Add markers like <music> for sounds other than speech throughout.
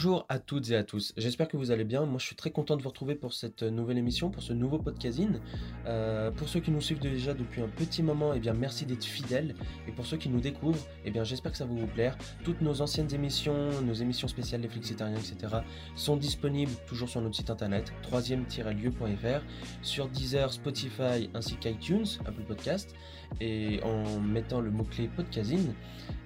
Bonjour à toutes et à tous, j'espère que vous allez bien. Moi je suis très content de vous retrouver pour cette nouvelle émission, pour ce nouveau podcasting. Euh, pour ceux qui nous suivent déjà depuis un petit moment, eh bien merci d'être fidèles. Et pour ceux qui nous découvrent, eh bien j'espère que ça va vous plaire. Toutes nos anciennes émissions, nos émissions spéciales des Flixitariens, etc. sont disponibles toujours sur notre site internet, 3 lieuefr sur Deezer, Spotify ainsi qu'iTunes, Apple Podcast et en mettant le mot-clé podcasting.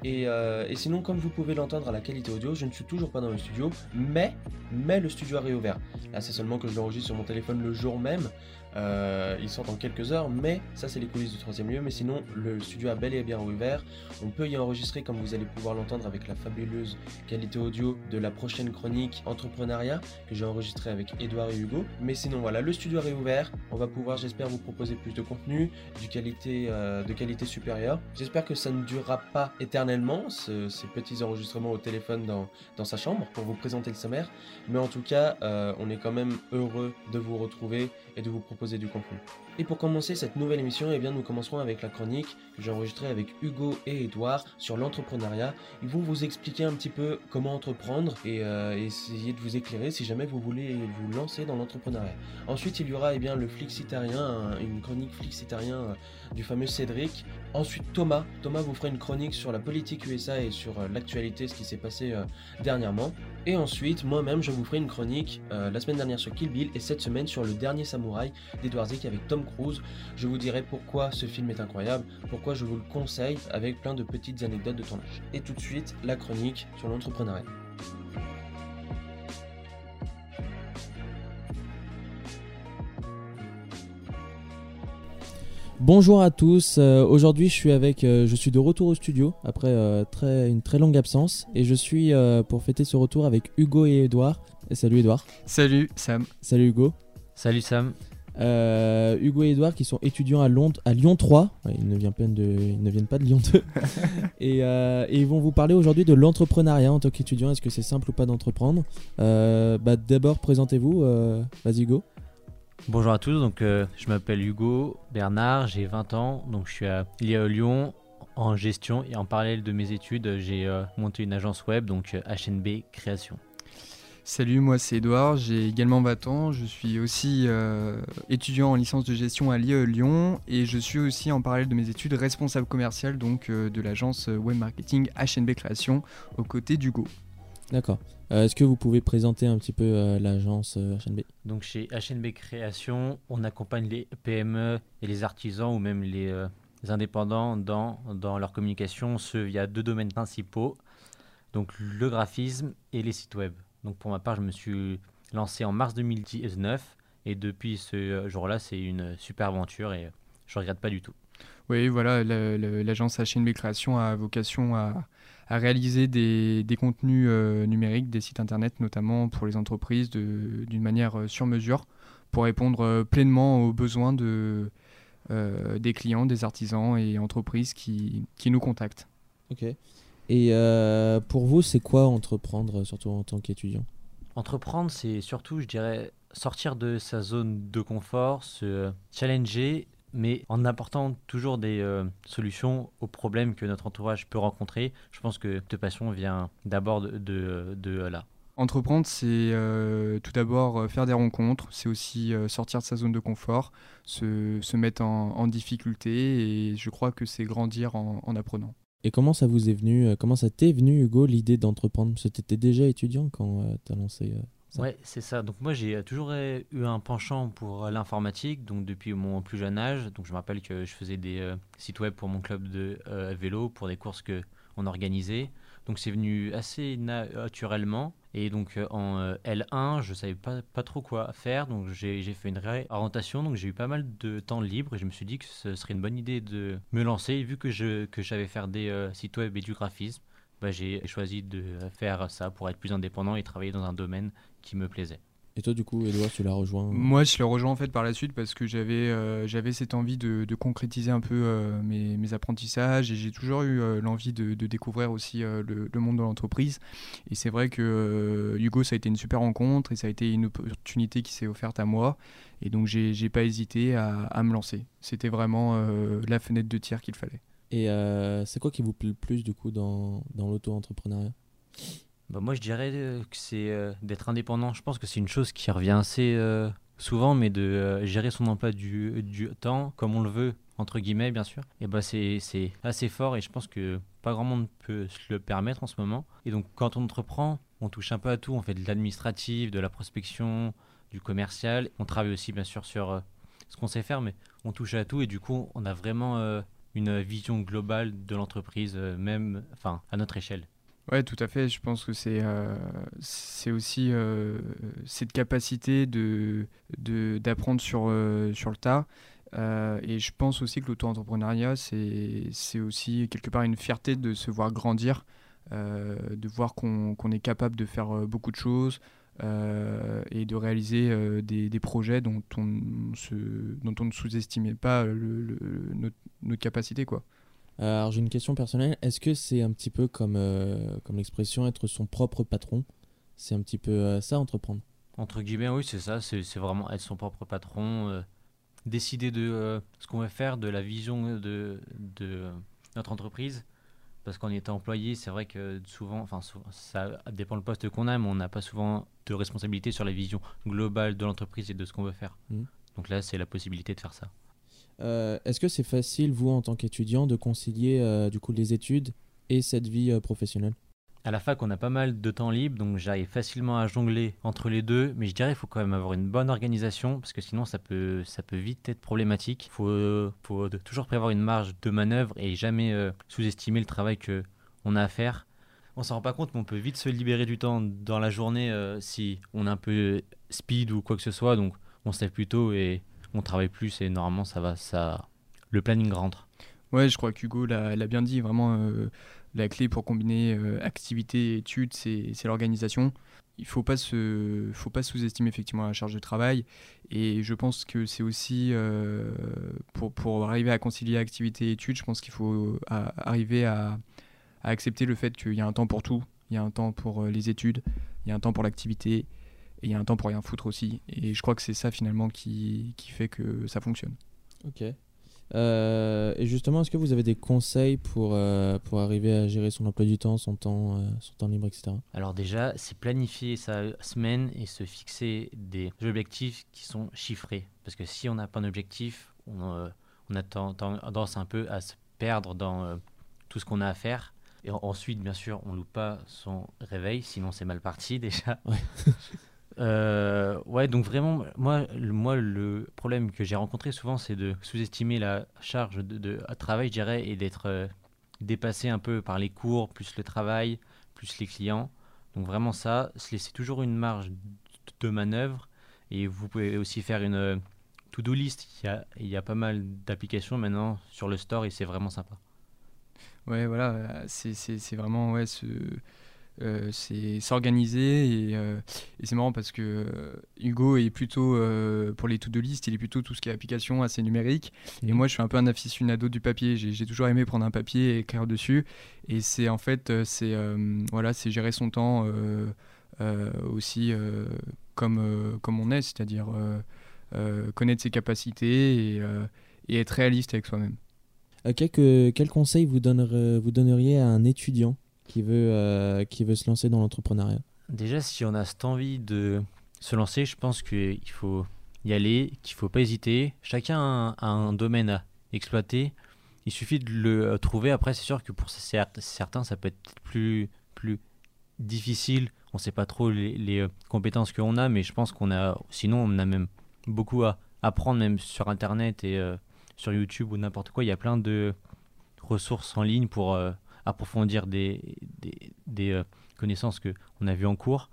Et, euh, et, sinon, comme vous pouvez l'entendre à la qualité audio, je ne suis toujours pas dans le studio, mais, mais le studio a réouvert. Là, c'est seulement que je l'enregistre sur mon téléphone le jour même, euh, ils sortent dans quelques heures, mais ça c'est les coulisses du troisième lieu. Mais sinon, le studio a bel et bien ouvert. On peut y enregistrer, comme vous allez pouvoir l'entendre, avec la fabuleuse qualité audio de la prochaine chronique entrepreneuriat que j'ai enregistré avec Edouard et Hugo. Mais sinon, voilà, le studio a réouvert. On va pouvoir, j'espère, vous proposer plus de contenu, qualité, euh, de qualité supérieure. J'espère que ça ne durera pas éternellement, ces petits enregistrements au téléphone dans, dans, sa chambre pour vous présenter le sommaire. Mais en tout cas, euh, on est quand même heureux de vous retrouver et de vous proposer du contenu. Et pour commencer cette nouvelle émission, eh bien, nous commencerons avec la chronique que j'ai enregistrée avec Hugo et Edouard sur l'entrepreneuriat. Ils vont vous expliquer un petit peu comment entreprendre et euh, essayer de vous éclairer si jamais vous voulez vous lancer dans l'entrepreneuriat. Ensuite, il y aura eh bien, le flixitarien, une chronique flixitarien euh, du fameux Cédric. Ensuite, Thomas. Thomas vous fera une chronique sur la politique USA et sur euh, l'actualité, ce qui s'est passé dernièrement. Et ensuite, moi-même, je vous ferai une chronique la semaine dernière sur Kill Bill et cette semaine sur le dernier samouraï d'Edward Zick avec Tom Cruise. Je vous dirai pourquoi ce film est incroyable, pourquoi je vous le conseille avec plein de petites anecdotes de tournage. Et tout de suite, la chronique sur l'entrepreneuriat. Bonjour à tous. Euh, aujourd'hui, je suis avec, euh, je suis de retour au studio après euh, très, une très longue absence et je suis pour fêter ce retour avec Hugo et Edouard. Et salut Edouard. Salut Sam. Salut Hugo. Salut Sam. Euh, Hugo et Edouard qui sont étudiants à, Londres, à Lyon 3, ils, ne viennent de, ils ne viennent pas de Lyon 2, <laughs> euh, et, ils vont vous parler aujourd'hui de l'entrepreneuriat en tant qu'étudiant. Est-ce que c'est simple ou pas d'entreprendre euh, bah, D'abord, présentez-vous, vas-y Hugo. Bonjour à tous, donc, je m'appelle Hugo Bernard, j'ai 20 ans, donc je suis à, Lyon en gestion et en parallèle de mes études, j'ai monté une agence web, donc HNB Création. Salut, moi c'est Edouard, j'ai également 20 ans, je suis aussi euh, étudiant en licence de gestion à l'IE Lyon et je suis aussi en parallèle de mes études responsable commercial donc euh, de l'agence web marketing HNB Création aux côtés d'Hugo. D'accord. Euh, est-ce que vous pouvez présenter un petit peu l'agence HNB Donc chez HNB Création, on accompagne les PME et les artisans ou même les, indépendants dans, dans leur communication, ce via deux domaines principaux, donc le graphisme et les sites web. Donc pour ma part, je me suis lancé en mars 2019 et depuis ce jour-là, c'est une super aventure et je ne regrette pas du tout. Oui, voilà, l'agence HNB Création a vocation à, réaliser des, contenus euh, numériques, des sites internet notamment pour les entreprises d'une manière euh, sur mesure pour répondre euh, pleinement aux besoins de, des clients, des artisans et entreprises qui, qui nous contactent. Ok. Et euh, pour vous, c'est quoi entreprendre, surtout en tant qu'étudiant? Entreprendre, c'est surtout, je dirais, sortir de sa zone de confort, se challenger, mais en apportant toujours des euh, solutions aux problèmes que notre entourage peut rencontrer. Je pense que cette passion vient d'abord de, de, là. Entreprendre, c'est euh, tout d'abord faire des rencontres, c'est aussi sortir de sa zone de confort, se, se mettre en, difficulté, et je crois que c'est grandir en apprenant. Et comment ça vous est venu, euh, comment ça t'est venu, Hugo, l'idée d'entreprendre? Parce que tu étais déjà étudiant quand euh, tu as lancé euh, ça. Ouais, c'est ça. Donc moi, j'ai toujours eu un penchant pour l'informatique, donc depuis mon plus jeune âge. Donc je me rappelle que je faisais des sites web pour mon club de vélo, pour des courses que on organisait. Donc c'est venu assez naturellement. Et donc euh, en euh, L1, je savais pas, pas trop quoi faire, donc j'ai fait une réorientation, donc j'ai eu pas mal de temps libre et je me suis dit que ce serait une bonne idée de me lancer. Et vu que que j'avais faire des euh, sites web et du graphisme, bah, j'ai choisi de faire ça pour être plus indépendant et travailler dans un domaine qui me plaisait. Et toi, du coup, Edouard, tu l'as rejoint Moi, je l'ai rejoint en fait par la suite parce que j'avais euh, j'avais cette envie de, concrétiser un peu euh, mes, mes, apprentissages et j'ai toujours eu euh, l'envie de, découvrir aussi le, monde de l'entreprise. Et c'est vrai que Hugo, ça a été une super rencontre et ça a été une opportunité qui s'est offerte à moi. Et donc, j'ai pas hésité à, à me lancer. C'était vraiment la fenêtre de tir qu'il fallait. Et c'est quoi qui vous plaît le plus du coup dans, dans l'auto-entrepreneuriat? Bah, moi, je dirais euh, que c'est euh, d'être indépendant. Je pense que c'est une chose qui revient assez euh, souvent, mais de gérer son emploi du, du, temps comme on le veut, entre guillemets, bien sûr. Et bah, c'est assez fort et je pense que pas grand monde peut se le permettre en ce moment. Et donc, quand on entreprend, on touche un peu à tout. On fait de l'administratif, de la prospection, du commercial. On travaille aussi, bien sûr, sur ce qu'on sait faire, mais on touche à tout et du coup, on a vraiment une vision globale de l'entreprise, même enfin, à notre échelle. Ouais, tout à fait. Je pense que c'est euh, aussi euh, cette capacité de d'apprendre sur euh, sur le tas. et je pense aussi que l'auto-entrepreneuriat, c'est aussi quelque part une fierté de se voir grandir, de voir qu'on est capable de faire beaucoup de choses et de réaliser des, des, projets dont on, se, dont on ne sous-estimait pas le, notre, notre, capacité. Quoi. Euh, alors j'ai une question personnelle. Est-ce que c'est un petit peu comme, euh, comme l'expression être son propre patron? C'est un petit peu euh, ça, entreprendre? Entre guillemets, oui, c'est ça. C'est vraiment être son propre patron. décider de ce qu'on va faire, de la vision de, de notre entreprise. Parce qu'en étant employé, c'est vrai que souvent, enfin, ça dépend le poste qu'on a, mais on n'a pas souvent de responsabilité sur la vision globale de l'entreprise et de ce qu'on veut faire. Mmh. Donc là, c'est la possibilité de faire ça. Euh, est-ce que c'est facile, vous, en tant qu'étudiant, de concilier euh, du coup les études et cette vie euh, professionnelle? À la fac, on a pas mal de temps libre, donc j'arrive facilement à jongler entre les deux. Mais je dirais qu'il faut quand même avoir une bonne organisation, parce que sinon, ça peut, ça peut vite être problématique. Il faut, toujours prévoir une marge de manœuvre et jamais sous-estimer le travail que on a à faire. On s'en rend pas compte, mais on peut vite se libérer du temps dans la journée si on est un peu speed ou quoi que ce soit. Donc, on se lève plus tôt et on travaille plus et normalement ça va, ça, le planning rentre. Ouais, je crois qu'Hugo l'a bien dit, vraiment euh, la clé pour combiner euh, activité et études, c'est l'organisation. Il faut pas, se, faut pas sous-estimer effectivement la charge de travail et je pense que c'est aussi euh, pour, pour, arriver à concilier activité et études, je pense qu'il faut arriver à accepter le fait qu'il y a un temps pour tout. Il y a un temps pour les études, il y a un temps pour l'activité, et il y a un temps pour rien foutre aussi. Et je crois que c'est ça finalement qui, qui, fait que ça fonctionne. Ok. Euh, et justement, est-ce que vous avez des conseils pour, euh, pour arriver à gérer son emploi du temps, son temps, euh, son temps libre, etc. Alors déjà, c'est planifier sa semaine et se fixer des objectifs qui sont chiffrés. Parce que si on n'a pas un objectif, on, on a tendance un peu à se perdre dans tout ce qu'on a à faire. Et ensuite, bien sûr, on loupe pas son réveil, sinon c'est mal parti <laughs> déjà. Ouais. Euh, ouais, donc vraiment, moi, le, moi, le problème que j'ai rencontré souvent, c'est de sous-estimer la charge de, travail, je dirais, et d'être euh, dépassé un peu par les cours, plus le travail, plus les clients. Donc vraiment ça, se laisser toujours une marge de manœuvre. Et vous pouvez aussi faire une euh, to-do list. Il y, a, il y a pas mal d'applications maintenant sur le store et c'est vraiment sympa. Ouais, voilà, c'est vraiment ouais, euh, c'est s'organiser euh, et, c'est marrant parce que euh, Hugo est plutôt pour les to-do list, il est plutôt tout ce qui est application assez numérique et mhm. moi je suis un peu un aficionado du papier, j'ai toujours aimé prendre un papier et écrire dessus et c'est en fait c'est voilà, c'est gérer son temps aussi comme, comme on est, c'est-à-dire connaître ses capacités et, et être réaliste avec soi-même. quel conseil vous, vous donneriez à un étudiant? Qui veut, euh, qui veut se lancer dans l'entrepreneuriat Déjà, si on a cette envie de se lancer, je pense qu'il faut y aller, qu'il ne faut pas hésiter. Chacun a un domaine à exploiter. Il suffit de le euh, trouver. Après, c'est sûr que pour certains, ça peut être plus, plus difficile. On ne sait pas trop les, les euh, compétences qu'on a, mais je pense qu'on a, sinon, on a même beaucoup à apprendre, même sur Internet et sur YouTube ou n'importe quoi. Il y a plein de ressources en ligne pour approfondir des, des, des, euh, connaissances qu'on a vues en cours.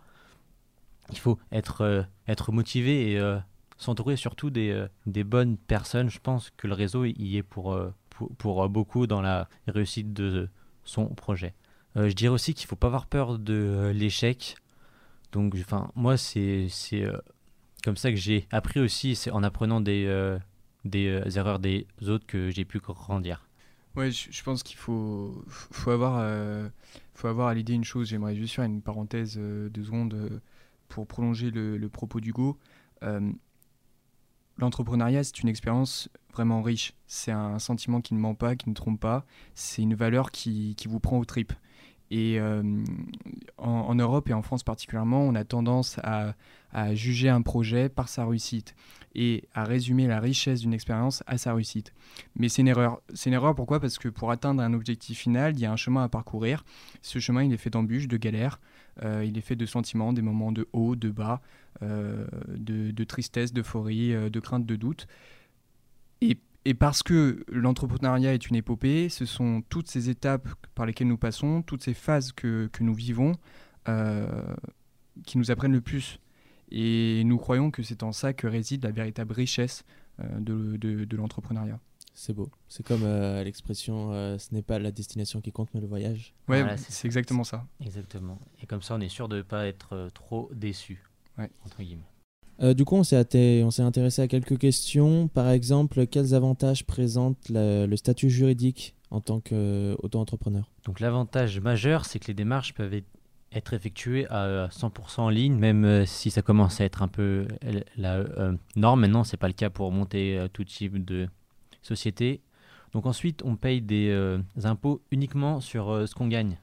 Il faut être, euh, motivé et euh, s'entourer surtout des, euh, des bonnes personnes. Je pense que le réseau y est pour, beaucoup dans la réussite de son projet. Je dirais aussi qu'il ne faut pas avoir peur de l'échec. Donc, moi, c'est comme ça que j'ai appris aussi, c'est en apprenant des, erreurs des autres que j'ai pu grandir. Ouais, je, pense qu'il faut, faut avoir, euh, faut avoir à l'idée une chose. J'aimerais juste faire une parenthèse euh, de secondes euh, pour prolonger le, le propos d'Hugo. Euh, L'entrepreneuriat, c'est une expérience vraiment riche. C'est un sentiment qui ne ment pas, qui ne trompe pas. C'est une valeur qui, qui vous prend aux tripes. Et euh, en, Europe et en France particulièrement, on a tendance à, à juger un projet par sa réussite et à résumer la richesse d'une expérience à sa réussite. Mais c'est une erreur. C'est une erreur pourquoi? Parce que pour atteindre un objectif final, il y a un chemin à parcourir. Ce chemin, il est fait d'embûches, de galères, euh, il est fait de sentiments, des moments de haut, de bas, euh, de, de tristesse, d'euphorie, euh, de crainte, de doute. Et, et parce que l'entrepreneuriat est une épopée, ce sont toutes ces étapes par lesquelles nous passons, toutes ces phases que, que nous vivons, euh, qui nous apprennent le plus. Et nous croyons que c'est en ça que réside la véritable richesse euh, de, de- de l'entrepreneuriat. C'est beau. C'est comme euh, l'expression euh, ce n'est pas la destination qui compte, mais le voyage. Ouais, Voilà, c'est exactement ça. Exactement. Et comme ça, on est sûr de ne pas être euh, trop déçu. Ouais. Entre guillemets. Euh, du coup, on s'est intéressé à quelques questions. Par exemple, quels avantages présente le statut juridique en tant qu'auto-entrepreneur Donc l'avantage majeur, c'est que les démarches peuvent être- effectuées à 100% en ligne, même euh, si ça commence à être un peu euh, la euh, norme. Maintenant, c'est pas le cas pour monter euh, tout type de société. Donc ensuite, on paye des euh, impôts uniquement sur euh, ce qu'on gagne.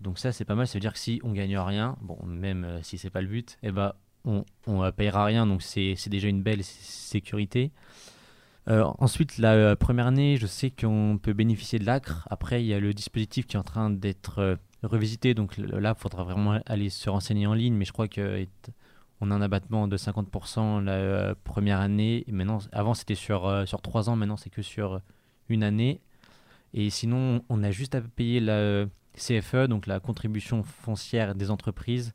Donc ça, c'est pas mal. Ça veut dire que si on gagne rien, bon, même euh, si c'est pas le but, eh ben, on, on euh, payera rien. Donc c'est déjà une belle sé- sécurité. Euh, ensuite, la euh, première année, je sais qu'on peut bénéficier de l'ACRE. Après, il y a le dispositif qui est en train d'être euh, revisité. Donc là, il faudra vraiment aller se renseigner en ligne. Mais je crois qu'on a un abattement de 50% la première année. Maintenant, avant, c'était sur, sur 3 ans. Maintenant, c'est que sur une année. Et sinon, on a juste à payer la CFE, donc la contribution foncière des entreprises.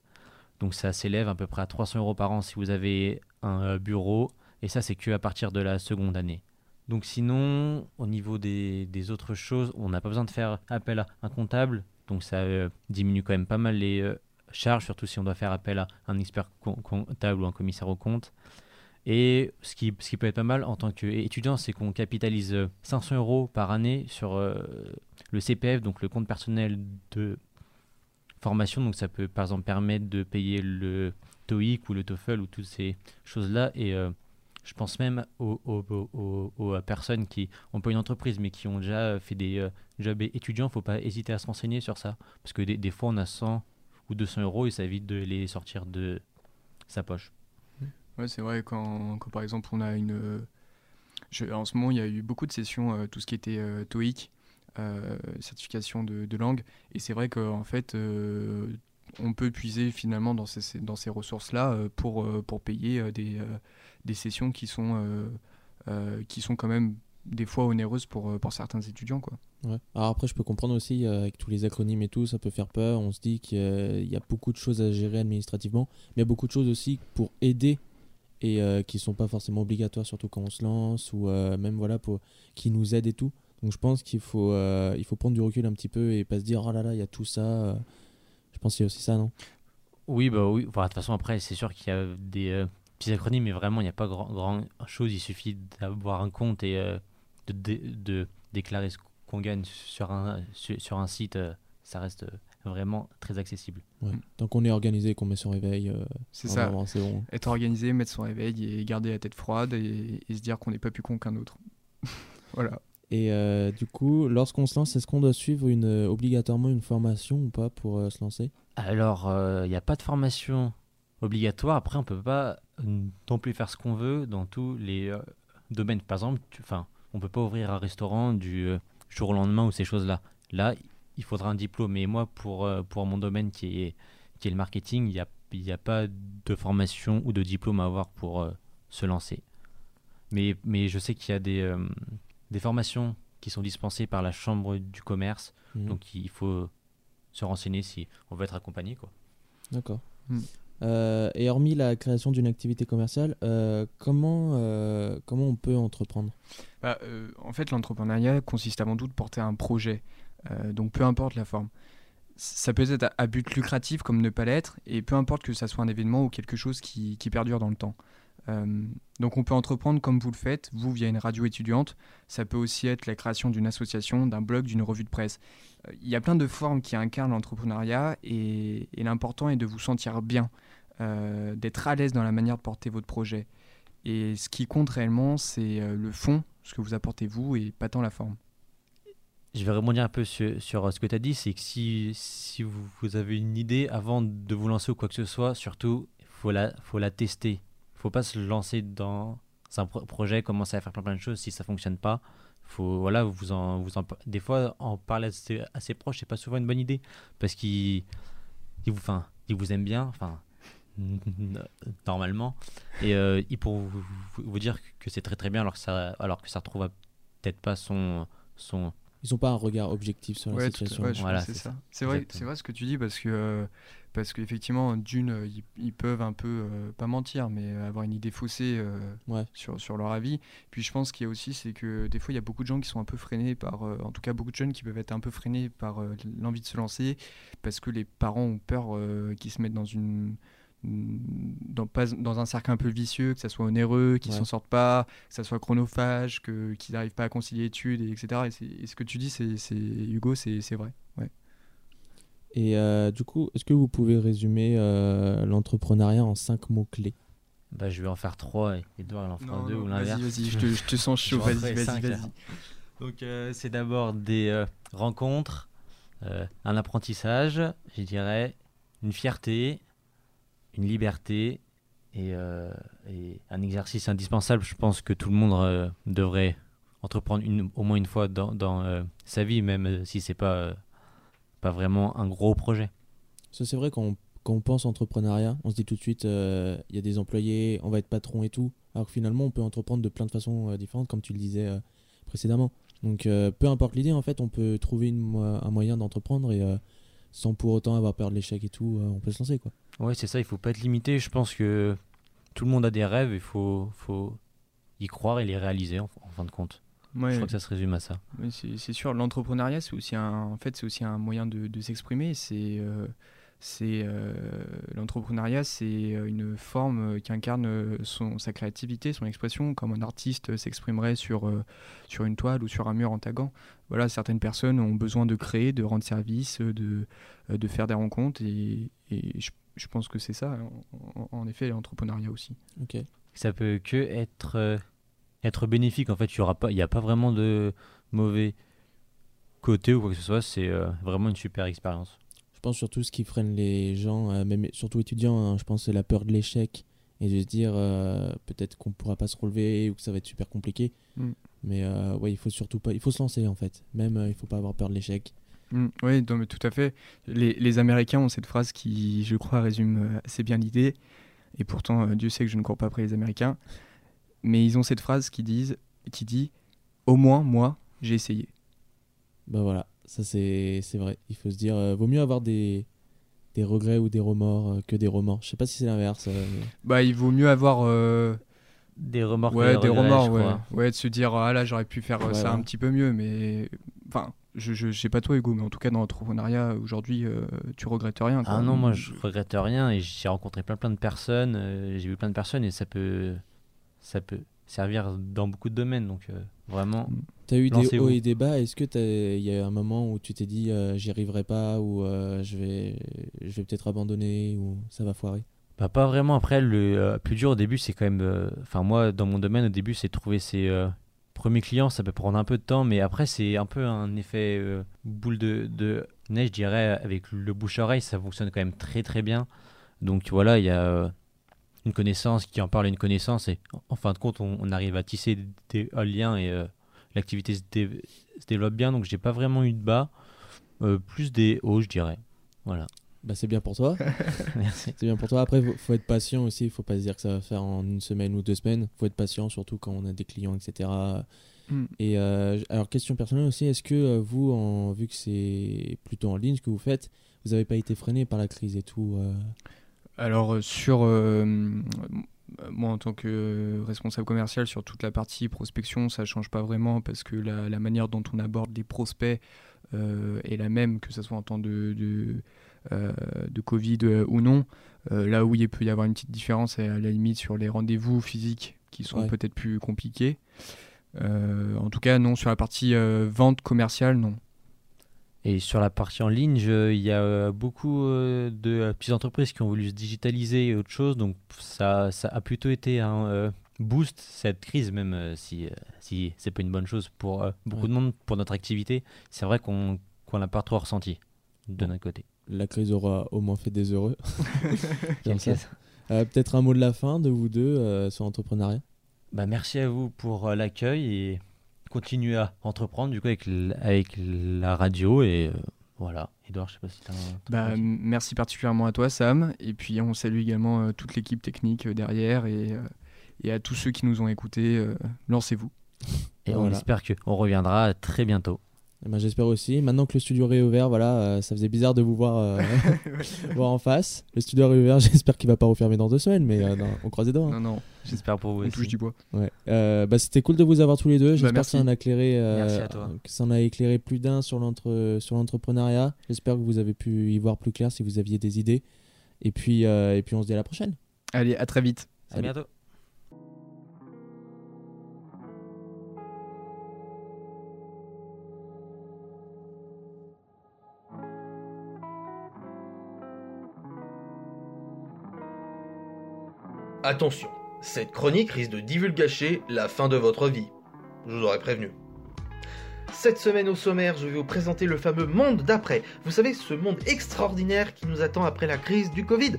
Donc ça s'élève à peu près à 300 euros par an si vous avez un euh, bureau. Et ça, c'est que à partir de la seconde année. Donc sinon, au niveau des, autres choses, on n'a pas besoin de faire appel à un comptable. Donc ça euh, diminue quand même pas mal les euh, charges, surtout si on doit faire appel à un expert com- comptable ou un commissaire au compte. Et ce qui, peut être pas mal en tant qu'étudiant, c'est qu'on capitalise euh, 500 euros par année sur le CPF, donc le compte personnel de formation. Donc ça peut par exemple permettre de payer le TOEIC ou le TOEFL ou toutes ces choses-là. Et euh, je pense même aux, personnes qui n'ont pas une entreprise mais qui ont déjà fait des euh, jobs étudiants. Faut pas hésiter à se renseigner sur ça. Parce que des, fois, on a 100 ou 200 euros et ça évite de les sortir de sa poche. Ouais, c'est vrai, quand, quand par exemple on a une. en ce moment, il y a eu beaucoup de sessions, euh, tout ce qui était euh, TOEIC, euh, certification de, langue. Et c'est vrai qu'en fait, euh, on peut puiser finalement dans ces, dans ces ressources-là euh, pour, pour payer des, des sessions qui sont, qui sont quand même des fois onéreuses pour, pour certains étudiants. Quoi. Alors après, je peux comprendre aussi, avec tous les acronymes et tout, ça peut faire peur. On se dit qu'il y a- beaucoup de choses à gérer administrativement, mais il y a beaucoup de choses aussi pour aider et qui sont pas forcément obligatoires, surtout quand on se lance ou même voilà pour qui nous aident et tout. Donc je pense qu'il faut euh, il faut prendre du recul un petit peu et pas se dire oh là là il y a tout ça. euh. Je pense qu'il y a aussi ça non? Oui, bah oui. Enfin, de toute façon, après, c'est sûr qu'il y a des euh, petits acronymes, mais vraiment, il n'y a pas grand, grand chose. Il suffit d'avoir un compte et euh, de, dé- de déclarer ce qu'on gagne sur un, sur, sur un site. euh, ça reste vraiment très accessible. Ouais. Tant qu'on est organisé, qu'on met son réveil, euh, C'est ça. c'est bon. Être organisé, mettre son réveil et garder la tête froide et, et se dire qu'on n'est pas plus con qu'un autre. <laughs> voilà. Et euh, du coup, lorsqu'on se lance, est-ce qu'on doit suivre euh, obligatoirement une formation ou pas pour euh, se lancer? Alors, il n'y a pas de formation obligatoire. Après, on peut pas non plus faire ce qu'on veut dans tous les domaines. Par exemple, tu- on peut pas ouvrir un restaurant du jour au lendemain ou ces choses-là. Là, il faudra un diplôme. Mais moi, pour, pour mon domaine qui est, qui est le marketing, il n'y a, a pas de formation ou de diplôme à avoir pour se lancer. Mais, mais je sais qu'il y a des, des formations qui sont dispensés par la chambre du commerce. Mhm. Donc il faut se renseigner si on veut être accompagné. Quoi. D'accord. Mm. Euh, et hormis la création d'une activité commerciale, euh, comment, euh, comment on peut entreprendre? Bah, euh, en fait, l'entrepreneuriat consiste avant tout de porter un projet, euh, donc peu importe la forme. Ça peut être à, à but lucratif comme ne pas l'être, et peu importe que ça soit un événement ou quelque chose qui, qui perdure dans le temps. Euh, donc on peut entreprendre comme vous le faites, vous via une radio étudiante. Ça peut aussi être la création d'une association, d'un blog, d'une revue de presse. Euh, Il y a plein de formes qui incarnent l'entrepreneuriat et, l'important est de vous sentir bien, euh, d'être à l'aise dans la manière de porter votre projet. Et ce qui compte réellement, c'est le fond, ce que vous apportez vous, et pas tant la forme. Je vais rebondir un peu sur, ce que tu as dit, c'est que si, vous, avez une idée, avant de vous lancer ou quoi que ce soit, surtout, il faut la tester. Faut pas se lancer dans un pro- projet, commencer à faire plein, plein de choses. Si ça fonctionne pas, faut, voilà, vous en, vous en, des fois, en parler à ses, à ses proches, c'est pas souvent une bonne idée. Parce qu'ils ils vous, enfin, ils vous aiment bien, enfin, <laughs> normalement. Et euh, ils pourront vous, vous- vous dire que c'est très très bien alors que ça, alors que ça retrouve peut-être pas son, son, Ils n'ont pas un regard objectif sur la Ouais, à- situation. ouais, Voilà, c'est ça. ça. C'est vrai, vrai ce que tu dis parce que euh, parce qu'effectivement d'une euh, ils, ils peuvent un peu euh, pas mentir mais avoir une idée faussée euh, Ouais. sur, sur leur avis. Puis je pense qu'il y a aussi c'est que des fois il y a beaucoup de gens qui sont un peu freinés par euh, en tout cas beaucoup de jeunes qui peuvent être un peu freinés par euh, l'envie de se lancer parce que les parents ont peur euh, qu'ils se mettent dans une dans, pas, dans un cercle un peu vicieux, que ça soit onéreux, qu'ils Ouais. s'en sortent pas, que ça soit chronophage, qu'ils n'arrivent pas à concilier études, et etc. Et, ce que tu dis, c'est, Hugo, c'est, c'est vrai. Ouais. Et euh, du coup, est-ce que vous pouvez résumer euh, l'entrepreneuriat en cinq mots-clés? Bah, je vais en faire trois et Edouard il en fera deux ou l'inverse. Vas-y, vas-y, je te, je te sens chaud, vas-y, vas-y, là. Donc euh, c'est d'abord des euh, rencontres, euh, un apprentissage, je dirais, une fierté, une liberté et, euh, et un exercice indispensable. Je pense que tout le monde euh, devrait entreprendre une, au moins une fois dans, dans, euh, sa vie, même si c'est pas, euh, pas vraiment un gros projet. Ça, c'est vrai, quand on, quand on pense entrepreneuriat, on se dit tout de suite, euh, il y a des employés, on va être patron et tout. Alors que finalement, on peut entreprendre de plein de façons euh, différentes, comme tu le disais euh, précédemment. Donc, peu importe l'idée, en fait, on peut trouver une un moyen d'entreprendre et sans pour autant avoir peur de l'échec et tout, on peut se lancer, quoi. Ouais, c'est ça, il faut pas être limité. Je pense que tout le monde a des rêves, il faut, faut y croire et les réaliser en, en fin de compte. Ouais, Je crois que ça se résume à ça. c'est, c'est sûr, l'entrepreneuriat, c'est aussi un, en fait, c'est aussi un moyen de, de s'exprimer. C'est, euh, c'est, euh, l'entrepreneuriat, c'est euh, une forme euh, qui incarne son, sa créativité, son expression, comme un artiste s'exprimerait sur, euh, sur une toile ou sur un mur en taguant. Voilà, certaines personnes ont besoin de créer, de rendre service, de, de faire des rencontres, et, et je, je pense que c'est ça, en, en- effet, l'entrepreneuriat aussi. Ok. Ça peut que être, euh, être bénéfique. En fait, il n'y a, pas- il y a pas vraiment de mauvais côté ou quoi que ce soit. C'est euh, vraiment une super expérience. Je pense surtout ce qui freine les gens, euh, même surtout étudiants, hein, je pense c'est la peur de l'échec et de se dire euh, peut-être qu'on pourra pas se relever ou que ça va être super compliqué. Mm. Mais euh, ouais, il faut surtout pas, il faut se lancer en fait. Même euh, il faut pas avoir peur de l'échec. Mm, oui, non, mais tout à fait. Les, les Américains ont cette phrase qui, je crois, résume assez bien l'idée. Et pourtant, euh, Dieu sait que je ne cours pas après les Américains. Mais ils ont cette phrase qui, disent, qui dit Au moins, moi, j'ai essayé. Bah voilà, ça c'est c'est vrai. Il faut se dire, euh, vaut mieux avoir des des regrets ou des remords euh, que des romans. Je sais pas si c'est l'inverse. euh, mais- Bah, il vaut mieux avoir euh, Des remords que ouais, des des regrets, remords, ouais. ouais, de se dire Ah là, j'aurais pu faire Ouais, ça un petit peu mieux. Mais enfin, je, je, je sais pas toi, Hugo, mais en tout cas, dans l'entrepreneuriat, aujourd'hui, euh, tu regrettes rien. quoi. Ah non, moi je regrette rien et j'ai rencontré plein plein de personnes, euh, j'ai vu plein de personnes et ça peut, ça peut servir dans beaucoup de domaines. Donc euh, vraiment, T'as eu des hauts et des bas. Est-ce que il y a un moment où tu t'es dit, euh, j'y arriverai pas ou euh, je vais je vais peut-être abandonner ou ça va foirer? Bah, pas vraiment. Après, le euh, plus dur au début, c'est quand même. Enfin, moi, dans mon domaine, au début, c'est trouver ses premiers clients. Ça peut prendre un peu de temps, mais après, c'est un peu un effet boule de, de neige, je dirais. Avec le bouche-oreille, ça fonctionne quand même très très bien. Donc voilà, il y a une connaissance qui en parle à une connaissance, et en- fin de compte, on, on arrive à tisser des, un lien et euh, l'activité se, dé- se développe bien. Donc, j'ai pas vraiment eu de bas, euh, plus des hauts, je dirais. Voilà. Bah c'est bien pour toi. <laughs> Merci. C'est bien pour toi. Après, faut, faut être patient aussi. Il faut pas se dire que ça va faire en une semaine ou deux semaines. Faut être patient, surtout quand on a des clients, etc. Mm. Et euh, alors, question personnelle aussi, est-ce que vous, en, vu que c'est plutôt en ligne ce que vous faites, vous n'avez pas été freiné par la crise et tout Alors, sur. moi, en tant que responsable commercial, sur toute la partie prospection, ça ne change pas vraiment parce que la, la, manière dont on aborde les prospects est la même, que ce soit en temps de, de euh, de Covid euh, ou non. Euh, là où il peut y avoir une petite différence, c'est à la limite sur les rendez-vous physiques qui sont peut-être plus compliqués. en tout cas, non, sur la partie vente commerciale, non. Et sur la partie en ligne, il y a beaucoup de petites entreprises qui ont voulu se digitaliser et autre chose. Donc ça, ça a plutôt été un boost, cette crise, même si, si c'est pas une bonne chose pour beaucoup de monde, pour notre activité. C'est vrai qu'on qu'on n'a pas trop ressenti de notre côté la crise aura au moins fait des heureux. <laughs> <laughs> Euh, peut-être un mot de la fin de vous deux euh, sur l'entrepreneuriat bah, Merci à vous pour euh, l'accueil et continuez à entreprendre du coup avec, avec la radio et voilà. Edouard, je sais pas si tu as bah, Merci particulièrement à toi Sam et puis on salue également toute l'équipe technique derrière et, et, à tous ceux qui nous ont écoutés. lancez-vous. Et on espère qu'on reviendra très bientôt. Eh ben, j'espère aussi. Maintenant que le studio est réouvert, voilà, euh, ça faisait bizarre de vous voir, euh, <laughs> <laughs> voir en face. Le studio est réouvert, <laughs> j'espère qu'il va pas refermer dans deux semaines, mais euh, on croise les doigts. Hein. Non, non, j'espère pour vous. On touche du bois. Ouais. bah, C'était cool de vous avoir tous les deux. Bah, j'espère que ça en a éclairé, que ça en a éclairé plus d'un sur l'entrepreneuriat. J'espère que vous avez pu y voir plus clair si vous aviez des idées. Et puis, et puis on se dit à la prochaine. Allez, à très vite. À bientôt. Attention, cette chronique risque de divulgacher la fin de votre vie. Je vous aurais prévenu. Cette semaine au sommaire, je vais vous présenter le fameux monde d'après. Vous savez, ce monde extraordinaire qui nous attend après la crise du Covid.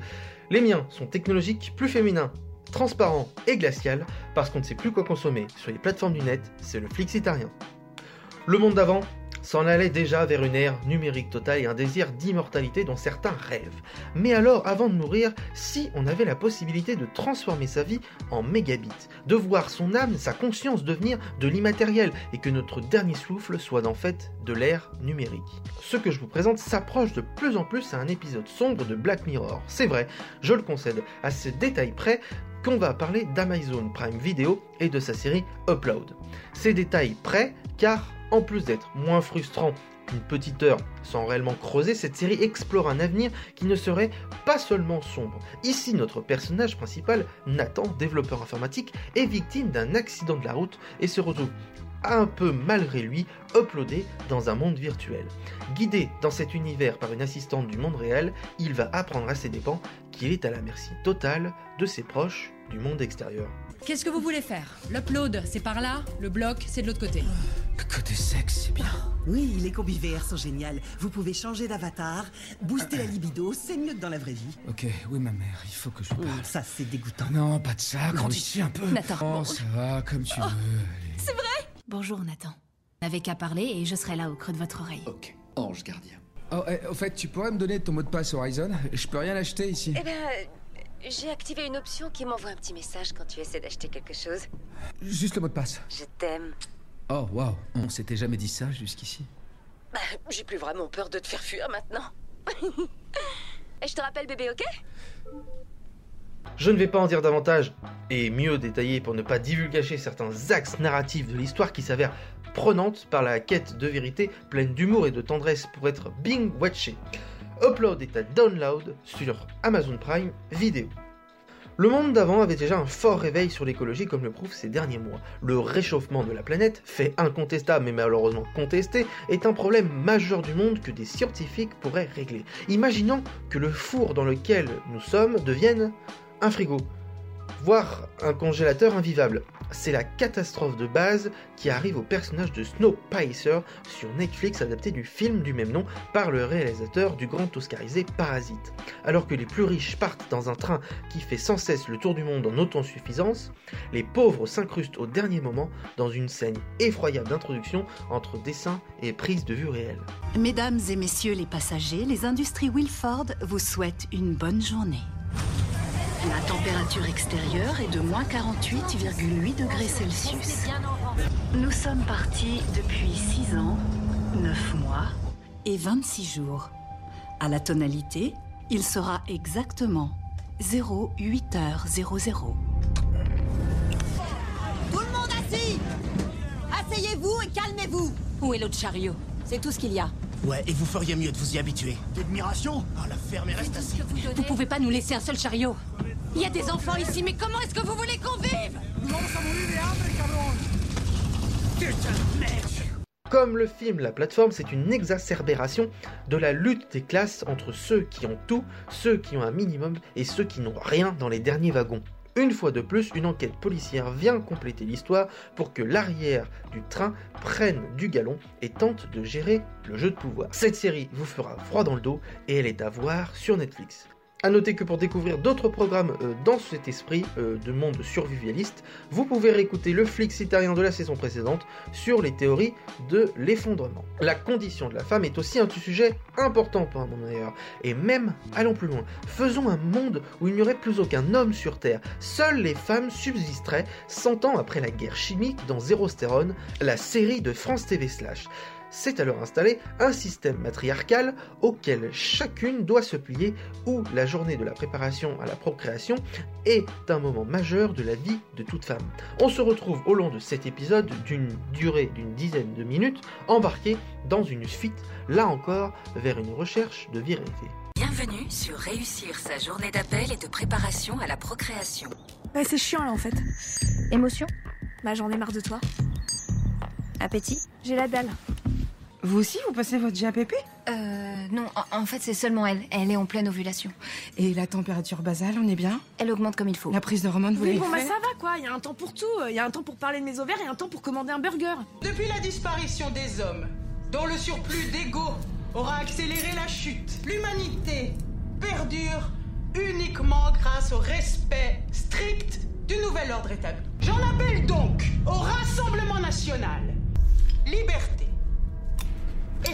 Les miens sont technologiques, plus féminins, transparents et glacial, parce qu'on ne sait plus quoi consommer sur les plateformes du net, c'est le flixitarien. Le monde d'avant, s'en allait déjà vers une ère numérique totale et un désir d'immortalité dont certains rêvent. Mais alors, avant de mourir, si on avait la possibilité de transformer sa vie en mégabits, de voir son âme, sa conscience devenir de l'immatériel et que notre dernier souffle soit en fait de l'ère numérique. Ce que je vous présente s'approche de plus en plus à un épisode sombre de Black Mirror. C'est vrai, je le concède, à ce détail près qu'on va parler d'Amazon Prime Video et de sa série Upload. Ces détails près car en plus d'être moins frustrant qu'une petite heure sans réellement creuser, cette série explore un avenir qui ne serait pas seulement sombre. Ici, notre personnage principal, Nathan, développeur informatique, est victime d'un accident de la route et se retrouve un peu malgré lui uploadé dans un monde virtuel. Guidé dans cet univers par une assistante du monde réel, il va apprendre à ses dépens qu'il est à la merci totale de ses proches du monde extérieur. Qu'est-ce que vous voulez faire? L'upload, c'est par là, le bloc, c'est de l'autre côté. Le côté sexe, c'est bien. Oui, les combis VR sont géniales. Vous pouvez changer d'avatar, booster la libido, c'est mieux que dans la vraie vie. Ok, oui, ma mère, il faut que je parle. ça, c'est dégoûtant. Non, pas de ça, grandis un peu. Nathan. Oh, ça va, comme tu oh, veux. C'est vrai? Bonjour, Nathan. N'avez qu'à parler et je serai là au creux de votre oreille. Ok, ange gardien. Oh, eh, au fait, tu pourrais me donner ton mot de passe Horizon? Je peux rien acheter ici. Eh ben, j'ai activé une option qui m'envoie un petit message quand tu essaies d'acheter quelque chose. Juste le mot de passe. Je t'aime. Oh, waouh. On s'était jamais dit ça jusqu'ici. Bah, j'ai plus vraiment peur de te faire fuir maintenant. <laughs> Et je te rappelle bébé, ok? Je ne vais pas en dire davantage, et mieux détailler pour ne pas divulgacher certains axes narratifs de l'histoire qui s'avèrent prenantes par la quête de vérité, pleine d'humour et de tendresse pour être bing watché. Upload est à download sur Amazon Prime Video. Le monde d'avant avait déjà un fort réveil sur l'écologie comme le prouvent ces derniers mois. Le réchauffement de la planète, fait incontestable mais malheureusement contesté, est un problème majeur du monde que des scientifiques pourraient régler. Imaginons que le four dans lequel nous sommes devienne un frigo, voire un congélateur invivable. C'est la catastrophe de base qui arrive au personnage de Snowpiercer sur Netflix adapté du film du même nom par le réalisateur du grand oscarisé Parasite. Alors que les plus riches partent dans un train qui fait sans cesse le tour du monde en autosuffisance, les pauvres s'incrustent au dernier moment dans une scène effroyable d'introduction entre dessin et prise de vue réelle. Mesdames et messieurs les passagers, les industries Wilford vous souhaitent une bonne journée. La température extérieure est de moins 48,8 degrés Celsius. Nous sommes partis depuis 6 ans, 9 mois et 26 jours. À la tonalité, il sera exactement 08h00. Tout le monde assis Asseyez-vous et calmez-vous Où est l'autre chariot? C'est tout ce qu'il y a. Ouais, et vous feriez mieux de vous y habituer. D'admiration? Ah, la ferme et reste assis. Vous pouvez pas nous laisser un seul chariot. Il y a des enfants ici, mais comment est-ce que vous voulez qu'on vive? Comme le film La plateforme, c'est une exacerbération de la lutte des classes entre ceux qui ont tout, ceux qui ont un minimum et ceux qui n'ont rien dans les derniers wagons. Une fois de plus, une enquête policière vient compléter l'histoire pour que l'arrière du train prenne du galon et tente de gérer le jeu de pouvoir. Cette série vous fera froid dans le dos et elle est à voir sur Netflix. A noter que pour découvrir d'autres programmes euh, dans cet esprit euh, de monde survivaliste, vous pouvez réécouter le flic citarien de la saison précédente sur les théories de l'effondrement. La condition de la femme est aussi un sujet important pour un monde meilleur. Et même, allons plus loin, faisons un monde où il n'y aurait plus aucun homme sur Terre. Seules les femmes subsisteraient 100 ans après la guerre chimique dans Zérostérone, la série de France TV Slash c'est alors installé un système matriarcal auquel chacune doit se plier, où la journée de la préparation à la procréation est un moment majeur de la vie de toute femme. On se retrouve au long de cet épisode d'une durée d'une dizaine de minutes, embarqué dans une fuite, là encore, vers une recherche de virilité. Bienvenue sur réussir sa journée d'appel et de préparation à la procréation. Bah c'est chiant là en fait. Émotion? Bah j'en ai marre de toi. Appétit? J'ai la dalle. Vous aussi, vous passez votre GAPP Euh, non, en, en fait, c'est seulement elle. Elle est en pleine ovulation. Et la température basale, on est bien? Elle augmente comme il faut. La prise d'hormones, vous Oui, l'avez bon bah fait? ça va quoi, il y a un temps pour tout. Il y a un temps pour parler de mes ovaires et un temps pour commander un burger. Depuis la disparition des hommes, dont le surplus d'ego aura accéléré la chute, l'humanité perdure uniquement grâce au respect strict du nouvel ordre établi. J'en appelle donc au Rassemblement national. Liberté et.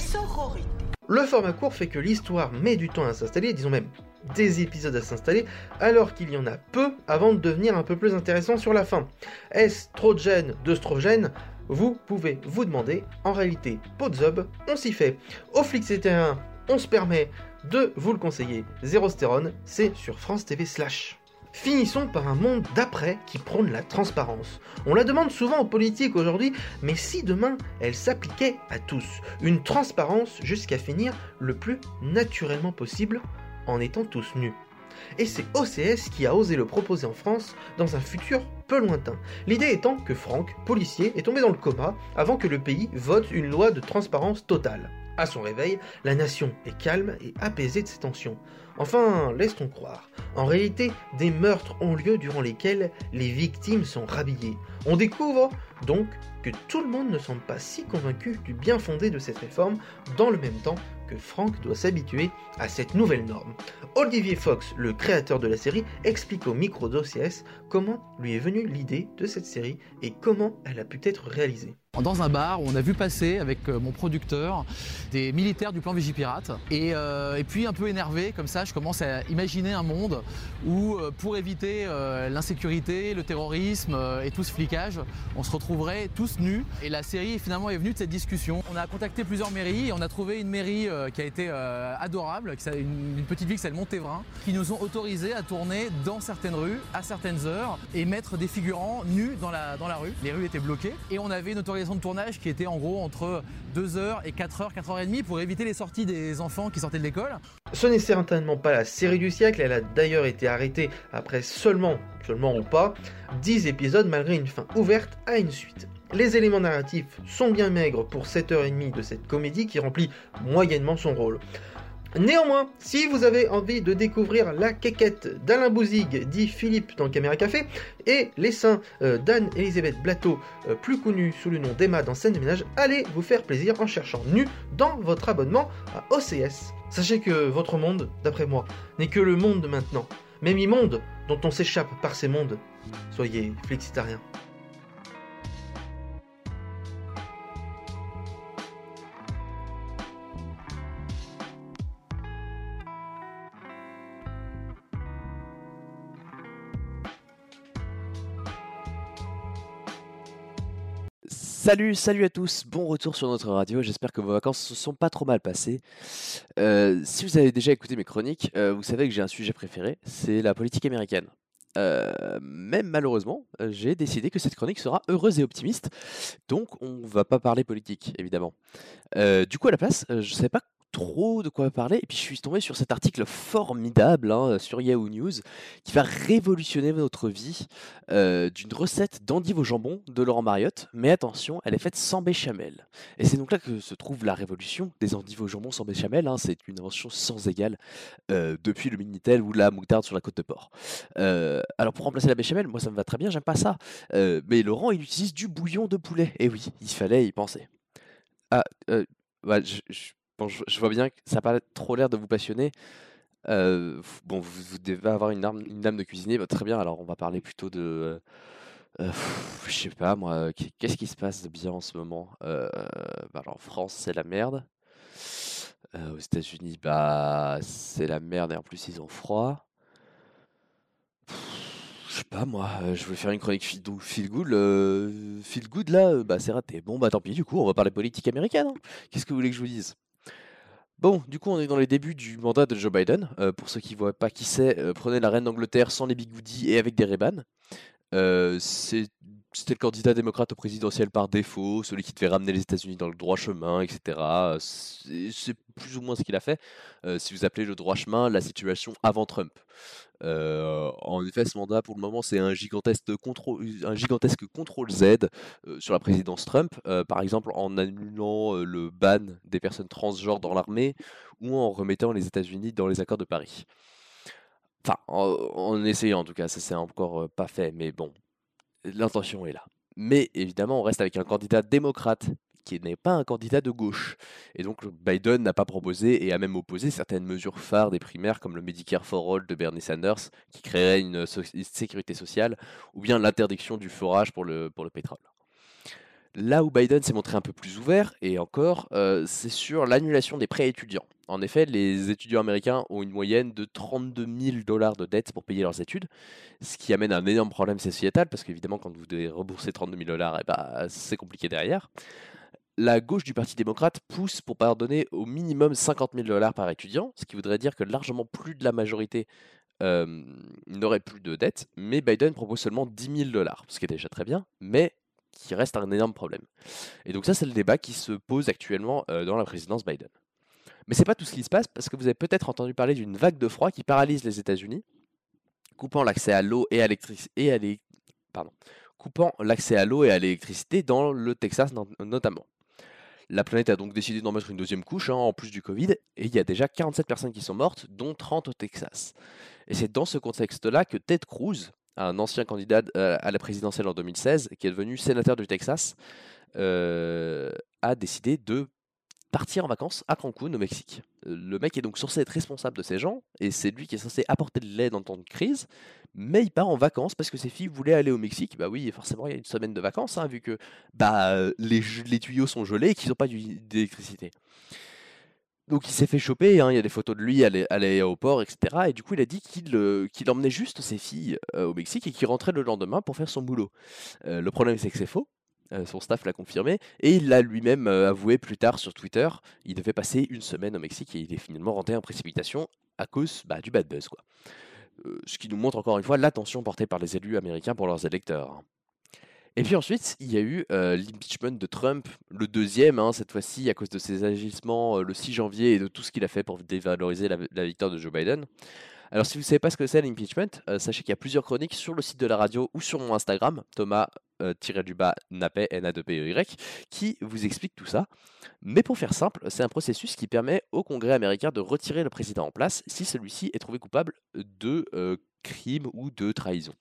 Le format court fait que l'histoire met du temps à s'installer, disons même des épisodes à s'installer, alors qu'il y en a peu avant de devenir un peu plus intéressant sur la fin. Est-ce trop de gènes, d'œstrogènes Vous pouvez vous demander, en réalité, pot de zob, on s'y fait. Au Flix CT1, on se permet de vous le conseiller, Zérostérone, c'est sur France TV slash. Finissons par un monde d'après qui prône la transparence. On la demande souvent aux politiques aujourd'hui, mais si demain elle s'appliquait à tous, une transparence jusqu'à finir le plus naturellement possible en étant tous nus. Et c'est OCS qui a osé le proposer en France dans un futur peu lointain. L'idée étant que Franck, policier, est tombé dans le coma avant que le pays vote une loi de transparence totale. À son réveil, la nation est calme et apaisée de ses tensions. Enfin, laisse-t-on croire. En réalité, des meurtres ont lieu durant lesquels les victimes sont rhabillées. On découvre donc que tout le monde ne semble pas si convaincu du bien fondé de cette réforme, dans le même temps que Frank doit s'habituer à cette nouvelle norme. Olivier Fox, le créateur de la série, explique au micro d'OCS comment lui est venue l'idée de cette série et comment elle a pu être réalisée. Dans un bar on a vu passer avec euh, mon producteur des militaires du plan Vigipirate et, euh, et puis un peu énervé comme ça je commence à imaginer un monde où euh, pour éviter l'insécurité, le terrorisme et tout ce flicage on se retrouverait tous nus et la série finalement est venue de cette discussion. On a contacté plusieurs mairies et on a trouvé une mairie qui a été adorable, qui une, une petite ville qui s'appelle Montévrain qui nous ont autorisé à tourner dans certaines rues à certaines heures et mettre des figurants nus dans la, dans la rue. Les rues étaient bloquées et on avait une autorisation de tournage qui était en gros entre 2h et 4h, 4h30 pour éviter les sorties des enfants qui sortaient de l'école. Ce n'est certainement pas la série du siècle, elle a d'ailleurs été arrêtée après seulement, seulement ou pas, 10 épisodes malgré une fin ouverte à une suite. Les éléments narratifs sont bien maigres pour 7h30 de cette comédie qui remplit moyennement son rôle. Néanmoins, si vous avez envie de découvrir la quéquette d'Alain Bouzig, dit Philippe dans Caméra Café, et les seins euh, d'Anne-Elisabeth Blateau, euh, plus connue sous le nom d'Emma dans Scène de ménage, allez vous faire plaisir en cherchant nu dans votre abonnement à OCS. Sachez que votre monde, d'après moi, n'est que le monde de maintenant, même immonde dont on s'échappe par ces mondes. Soyez flexitariens. Salut, salut à tous, bon retour sur notre radio, j'espère que vos vacances se sont pas trop mal passées. Euh, si vous avez déjà écouté mes chroniques, euh, vous savez que j'ai un sujet préféré, c'est la politique américaine. Euh, même malheureusement, j'ai décidé que cette chronique sera heureuse et optimiste, donc on va pas parler politique, évidemment. Du coup, à la place, je savais pas trop de quoi parler, et puis je suis tombé sur cet article formidable hein, sur Yahoo News qui va révolutionner votre vie euh, d'une recette d'endive au jambon de Laurent Mariotte, mais attention, elle est faite sans béchamel. Et c'est donc là que se trouve la révolution des endives au jambon sans béchamel, hein, c'est une invention sans égale euh, depuis le Minitel ou la moutarde sur la côte de porc. Euh, alors pour remplacer la béchamel, moi ça me va très bien, j'aime pas ça. Euh, mais Laurent, il utilise du bouillon de poulet. Et oui, il fallait y penser. Ah, je, je- bon, je- vois bien que ça n'a pas trop l'air de vous passionner. Euh, bon, vous, devez avoir une âme, une âme de cuisinier, bah, très bien. Alors, on va parler plutôt de, euh, euh, pff, je sais pas moi, qu'est- qu'est-ce qui se passe de bien en ce moment? Euh, bah, alors, en France, c'est la merde. Aux États-Unis, bah, c'est la merde et en plus, ils ont froid. Je sais pas moi, je voulais faire une chronique feel, good, feel good là, bah c'est raté. Bon bah tant pis, du coup on va parler politique américaine. hein. Qu'est-ce que vous voulez que je vous dise? Bon, du coup on est dans les débuts du mandat de Joe Biden. Euh, pour ceux qui voient pas qui c'est, euh, prenez la reine d'Angleterre sans les bigoudis et avec des Ray-Ban. Euh, c'est- c'était le candidat démocrate au présidentiel par défaut, celui qui devait ramener les États-Unis dans le droit chemin, etc. C'est plus ou moins ce qu'il a fait. Euh, si vous appelez le droit chemin la situation avant Trump. Euh, en effet, ce mandat, pour le moment, c'est un gigantesque contrôle, Z euh, sur la présidence Trump, par exemple en annulant le ban des personnes transgenres dans l'armée ou en remettant les États-Unis dans les accords de Paris. Enfin, en, essayant en tout cas, ça c'est encore pas fait, mais bon, l'intention est là. Mais évidemment, on reste avec un candidat démocrate qui n'est pas un candidat de gauche. Et donc Biden n'a pas proposé et a même opposé certaines mesures phares des primaires comme le Medicare for All de Bernie Sanders qui créerait une, sécurité sociale ou bien l'interdiction du forage pour le, pour le pétrole. Là où Biden s'est montré un peu plus ouvert, et encore, euh, c'est sur l'annulation des prêts étudiants. En effet, les étudiants américains ont une moyenne de 32 000 dollars de dettes pour payer leurs études, ce qui amène un énorme problème sociétal, parce qu'évidemment, quand vous devez rembourser 32 000 dollars, eh ben, c'est compliqué derrière. La gauche du Parti démocrate pousse pour pardonner au minimum 50 000 dollars par étudiant, ce qui voudrait dire que largement plus de la majorité euh, n'aurait plus de dettes, mais Biden propose seulement 10 000 dollars, ce qui est déjà très bien, mais qui reste un énorme problème. Et donc ça, c'est le débat qui se pose actuellement euh, dans la présidence Biden. Mais c'est pas tout ce qui se passe, parce que vous avez peut-être entendu parler d'une vague de froid qui paralyse les États-Unis, coupant l'accès à l'eau et à l'électricité, dans le Texas no- notamment. La planète a donc décidé d'en mettre une deuxième couche, hein, en plus du Covid, et il y a déjà 47 personnes qui sont mortes, dont 30 au Texas. Et c'est dans ce contexte-là que Ted Cruz, un ancien candidat euh, à la présidentielle en 2016, qui est devenu sénateur du Texas, euh, a décidé de partir en vacances à Cancun, au Mexique. Euh, Le mec est donc censé être responsable de ces gens, et c'est lui qui est censé apporter de l'aide en temps de crise, mais il part en vacances parce que ses filles voulaient aller au Mexique. Bah oui, forcément, il y a une semaine de vacances, hein, vu que bah, euh, les, tuyaux sont gelés et qu'ils n'ont pas d'électricité. Donc il s'est fait choper, hein, il y a des photos de lui à l'aéroport, etc. Et du coup, il a dit qu'il euh, emmenait juste ses filles au Mexique et qu'il rentrait le lendemain pour faire son boulot. Le problème, c'est que c'est faux. Euh, son staff l'a confirmé et il l'a lui-même euh, avoué plus tard sur Twitter. Il devait passer une semaine au Mexique et il est finalement rentré en précipitation à cause bah, du bad buzz. Quoi. Euh, ce qui nous montre encore une fois l'attention portée par les élus américains pour leurs électeurs. hein. Et puis ensuite, il y a eu l'impeachment de Trump, le deuxième, hein, cette fois-ci, à cause de ses agissements le 6 janvier et de tout ce qu'il a fait pour dévaloriser la victoire de Joe Biden. Alors, si vous ne savez pas ce que c'est l'impeachment, euh, sachez qu'il y a plusieurs chroniques sur le site de la radio ou sur mon Instagram, Thomas euh, tiré du bas Napet, n a 2 p e y qui vous explique tout ça. Mais pour faire simple, c'est un processus qui permet au Congrès américain de retirer le président en place si celui-ci est trouvé coupable de euh, crime ou de trahison.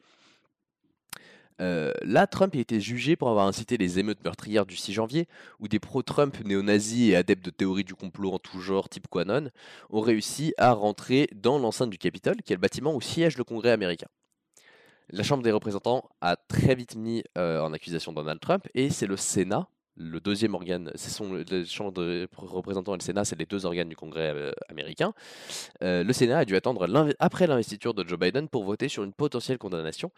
Euh, là, Trump a été jugé pour avoir incité les émeutes meurtrières du 6 janvier, où des pro-Trump néo-nazis et adeptes de théories du complot en tout genre, type Quanon, ont réussi à rentrer dans l'enceinte du Capitole, qui est le bâtiment où siège le Congrès américain. La Chambre des représentants a très vite mis euh, en accusation Donald Trump, et c'est le Sénat, le deuxième organe, c'est son le chambre de représentants et le Sénat, c'est les deux organes du Congrès euh, américain. Euh, le Sénat a dû attendre après l'investiture de Joe Biden pour voter sur une potentielle condamnation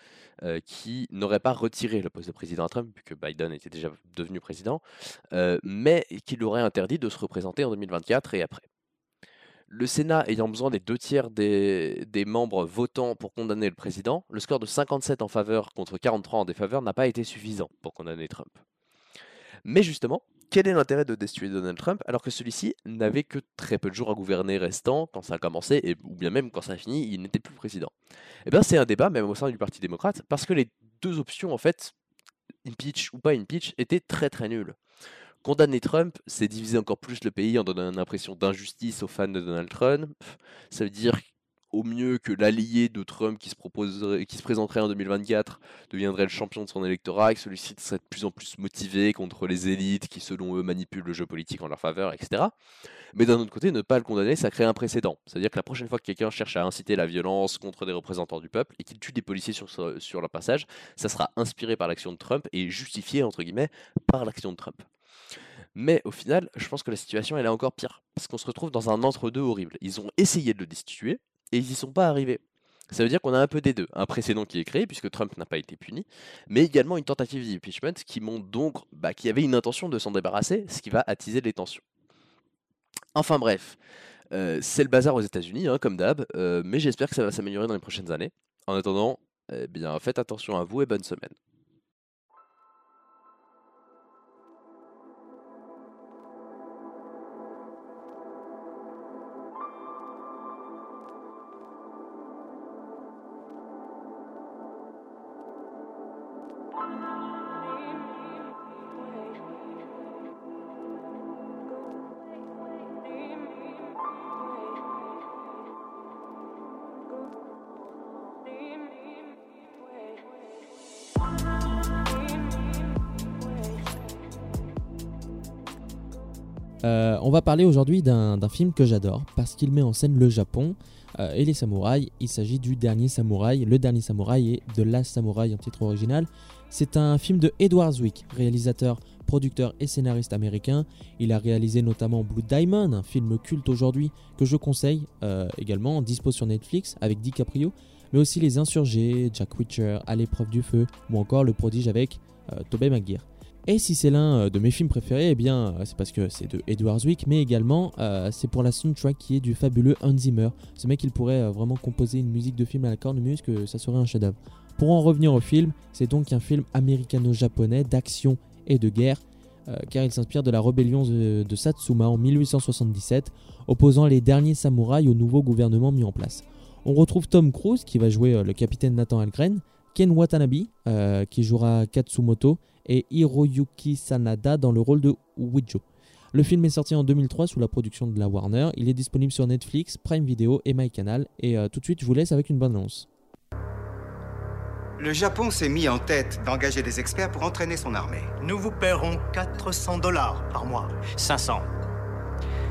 euh, qui n'aurait pas retiré le poste de président Trump, puisque Biden était déjà devenu président, mais qui l'aurait interdit de se représenter en 2024 et après. Le Sénat ayant besoin des deux tiers des, des membres votant pour condamner le président, le score de 57 en faveur contre 43 en défaveur n'a pas été suffisant pour condamner Trump. Mais justement, quel est l'intérêt de destituer Donald Trump alors que celui-ci n'avait que très peu de jours à gouverner restant quand ça a commencé, ou bien même quand ça a fini, il n'était plus président? Eh bien c'est un débat, même au sein du Parti démocrate, parce que les deux options, en fait, impeach ou pas impeach, étaient très très nulles. Condamner Trump, c'est diviser encore plus le pays en donnant une impression d'injustice aux fans de Donald Trump. Ça veut dire au mieux que l'allié de Trump qui se, proposerait, qui se présenterait en 2024 deviendrait le champion de son électorat et que celui-ci serait de plus en plus motivé contre les élites qui, selon eux, manipulent le jeu politique en leur faveur, etc. Mais d'un autre côté, ne pas le condamner, ça crée un précédent. C'est-à-dire que la prochaine fois que quelqu'un cherche à inciter la violence contre des représentants du peuple et qu'il tue des policiers sur, sur leur passage, ça sera inspiré par l'action de Trump et justifié, entre guillemets, par l'action de Trump. Mais au final, je pense que la situation elle est encore pire. Parce qu'on se retrouve dans un entre-deux horrible. Ils ont essayé de le destituer et ils n'y sont pas arrivés. Ça veut dire qu'on a un peu des deux. Un précédent qui est créé, puisque Trump n'a pas été puni, mais également une tentative d'impeachment qui montre donc bah, qu'il avait une intention de s'en débarrasser, ce qui va attiser les tensions. Enfin bref, euh, c'est le bazar aux États-Unis, hein, comme d'hab, euh, mais j'espère que ça va s'améliorer dans les prochaines années. En attendant, eh bien, faites attention à vous et bonne semaine. Euh, on va parler aujourd'hui d'un film que j'adore parce qu'il met en scène le Japon euh, et les samouraïs. Il s'agit du Dernier Samouraï, Le Dernier Samouraï et The Last Samurai en titre original. C'est un film de Edward Zwick, réalisateur, producteur et scénariste américain. Il a réalisé notamment Blue Diamond, un film culte aujourd'hui que je conseille euh, également, dispo sur Netflix avec DiCaprio, mais aussi Les Insurgés, Jack Reacher, À l'épreuve du feu ou encore Le Prodige avec Tobey Maguire. Et si c'est l'un euh, de mes films préférés, eh euh, c'est parce que c'est de Edward Zwick, mais également euh, c'est pour la soundtrack qui est du fabuleux Hans Zimmer. Ce mec, il pourrait vraiment composer une musique de film à la cornemuse que ça serait un chef-d'œuvre. Pour en revenir au film, c'est donc un film américano-japonais d'action et de guerre, car il s'inspire de la rébellion de, Satsuma en 1877, opposant les derniers samouraïs au nouveau gouvernement mis en place. On retrouve Tom Cruise qui va jouer le capitaine Nathan Algren, Ken Watanabe qui jouera Katsumoto et Hiroyuki Sanada dans le rôle de Wijo. Le film est sorti en 2003 sous la production de la Warner. Il est disponible sur Netflix, Prime Video et MyCanal. Et euh, tout de suite, je vous laisse avec une bonne annonce. Le Japon s'est mis en tête d'engager des experts pour entraîner son armée. Nous vous paierons 400 dollars par mois. 500.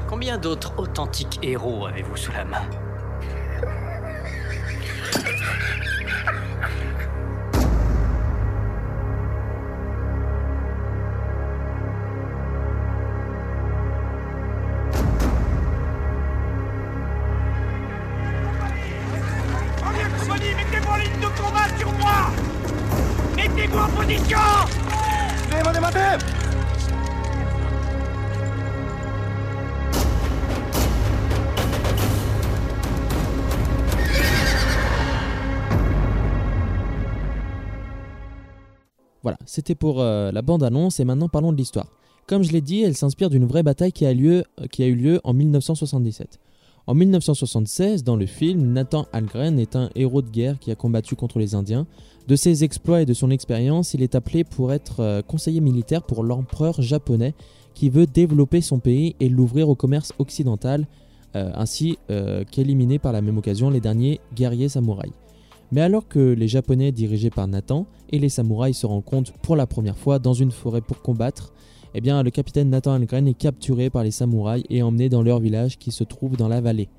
Combien d'autres authentiques héros avez-vous sous la main? C'était pour euh, la bande-annonce et maintenant parlons de l'histoire. Comme je l'ai dit, elle s'inspire d'une vraie bataille qui a, euh, eu lieu en 1977. En 1976, dans le film, Nathan Algren est un héros de guerre qui a combattu contre les Indiens. De ses exploits et de son expérience, il est appelé pour être euh, conseiller militaire pour l'empereur japonais qui veut développer son pays et l'ouvrir au commerce occidental, ainsi qu'éliminer par la même occasion les derniers guerriers samouraïs. Mais alors que les Japonais dirigés par Nathan et les samouraïs se rencontrent pour la première fois dans une forêt pour combattre, eh bien le capitaine Nathan Algren est capturé par les samouraïs et emmené dans leur village qui se trouve dans la vallée.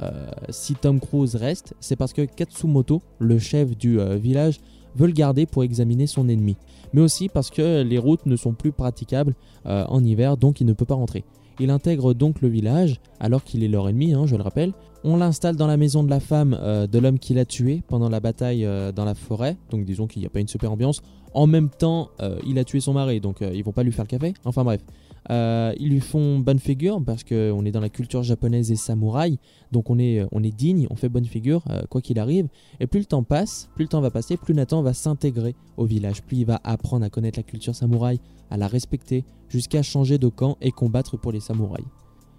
Euh, si Tom Cruise reste, c'est parce que Katsumoto, le chef du euh, village, veut le garder pour examiner son ennemi. Mais aussi parce que les routes ne sont plus praticables euh, en hiver, donc il ne peut pas rentrer. Il intègre donc le village, alors qu'il est leur ennemi, hein, je le rappelle. On l'installe dans la maison de la femme euh, de l'homme qui l'a tué pendant la bataille euh, dans la forêt, donc disons qu'il n'y a pas une super ambiance. En même temps, il a tué son mari, donc ils vont pas lui faire le café. Enfin bref. ils lui font bonne figure parce qu'on est dans la culture japonaise et samouraï, donc on est, on est digne, on fait bonne figure quoi qu'il arrive. Et plus le temps passe, plus le temps va passer, plus Nathan va s'intégrer au village, plus il va apprendre à connaître la culture samouraï, à la respecter, jusqu'à changer de camp et combattre pour les samouraïs.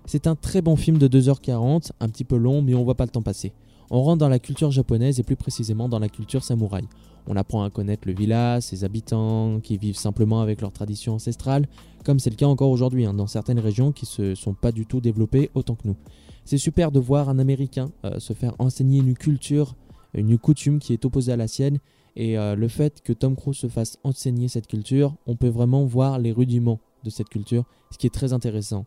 C'est un très bon film de 2h40, un petit peu long, mais on voit pas le temps passer. On rentre dans la culture japonaise et plus précisément dans la culture samouraï. On apprend à connaître le village, ses habitants, qui vivent simplement avec leurs traditions ancestrales, comme c'est le cas encore aujourd'hui hein, dans certaines régions qui se sont pas du tout développées autant que nous. C'est super de voir un Américain euh, se faire enseigner une culture, une coutume qui est opposée à la sienne, et euh, le fait que Tom Cruise se fasse enseigner cette culture, on peut vraiment voir les rudiments de cette culture, ce qui est très intéressant.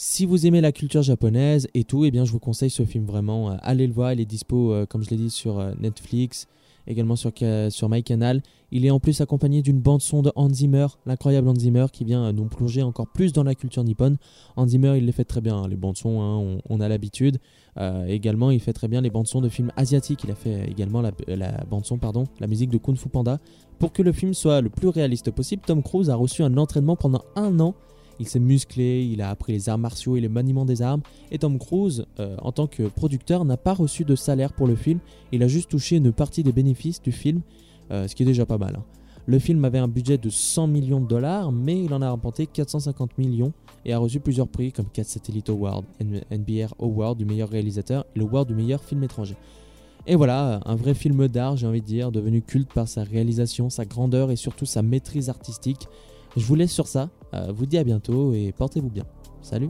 Si vous aimez la culture japonaise et tout, eh bien je vous conseille ce film vraiment. Euh, allez le voir, il est dispo, euh, comme je l'ai dit, sur euh, Netflix, également sur, sur MyCanal. Il est en plus accompagné d'une bande-son de Hans Zimmer, l'incroyable Hans Zimmer, qui vient nous plonger encore plus dans la culture nippone. Hans Zimmer, il les fait très bien, hein, les bandes-sons, hein, on, a l'habitude. également, il fait très bien les bandes-sons de films asiatiques. Il a fait également la, la bande-son, pardon, la musique de Kung Fu Panda. Pour que le film soit le plus réaliste possible, Tom Cruise a reçu un entraînement pendant un an il s'est musclé, il a appris les arts martiaux et le maniement des armes. Et Tom Cruise, euh, en tant que producteur, n'a pas reçu de salaire pour le film. Il a juste touché une partie des bénéfices du film, euh, ce qui est déjà pas mal. Hein. Le film avait un budget de 100 millions de dollars, mais il en a remporté 450 millions et a reçu plusieurs prix comme 4 Satellite Awards, NBR Award du meilleur réalisateur et le Award du meilleur film étranger. Et voilà, un vrai film d'art, j'ai envie de dire, devenu culte par sa réalisation, sa grandeur et surtout sa maîtrise artistique. Je vous laisse sur ça, euh, vous dis à bientôt et portez-vous bien. Salut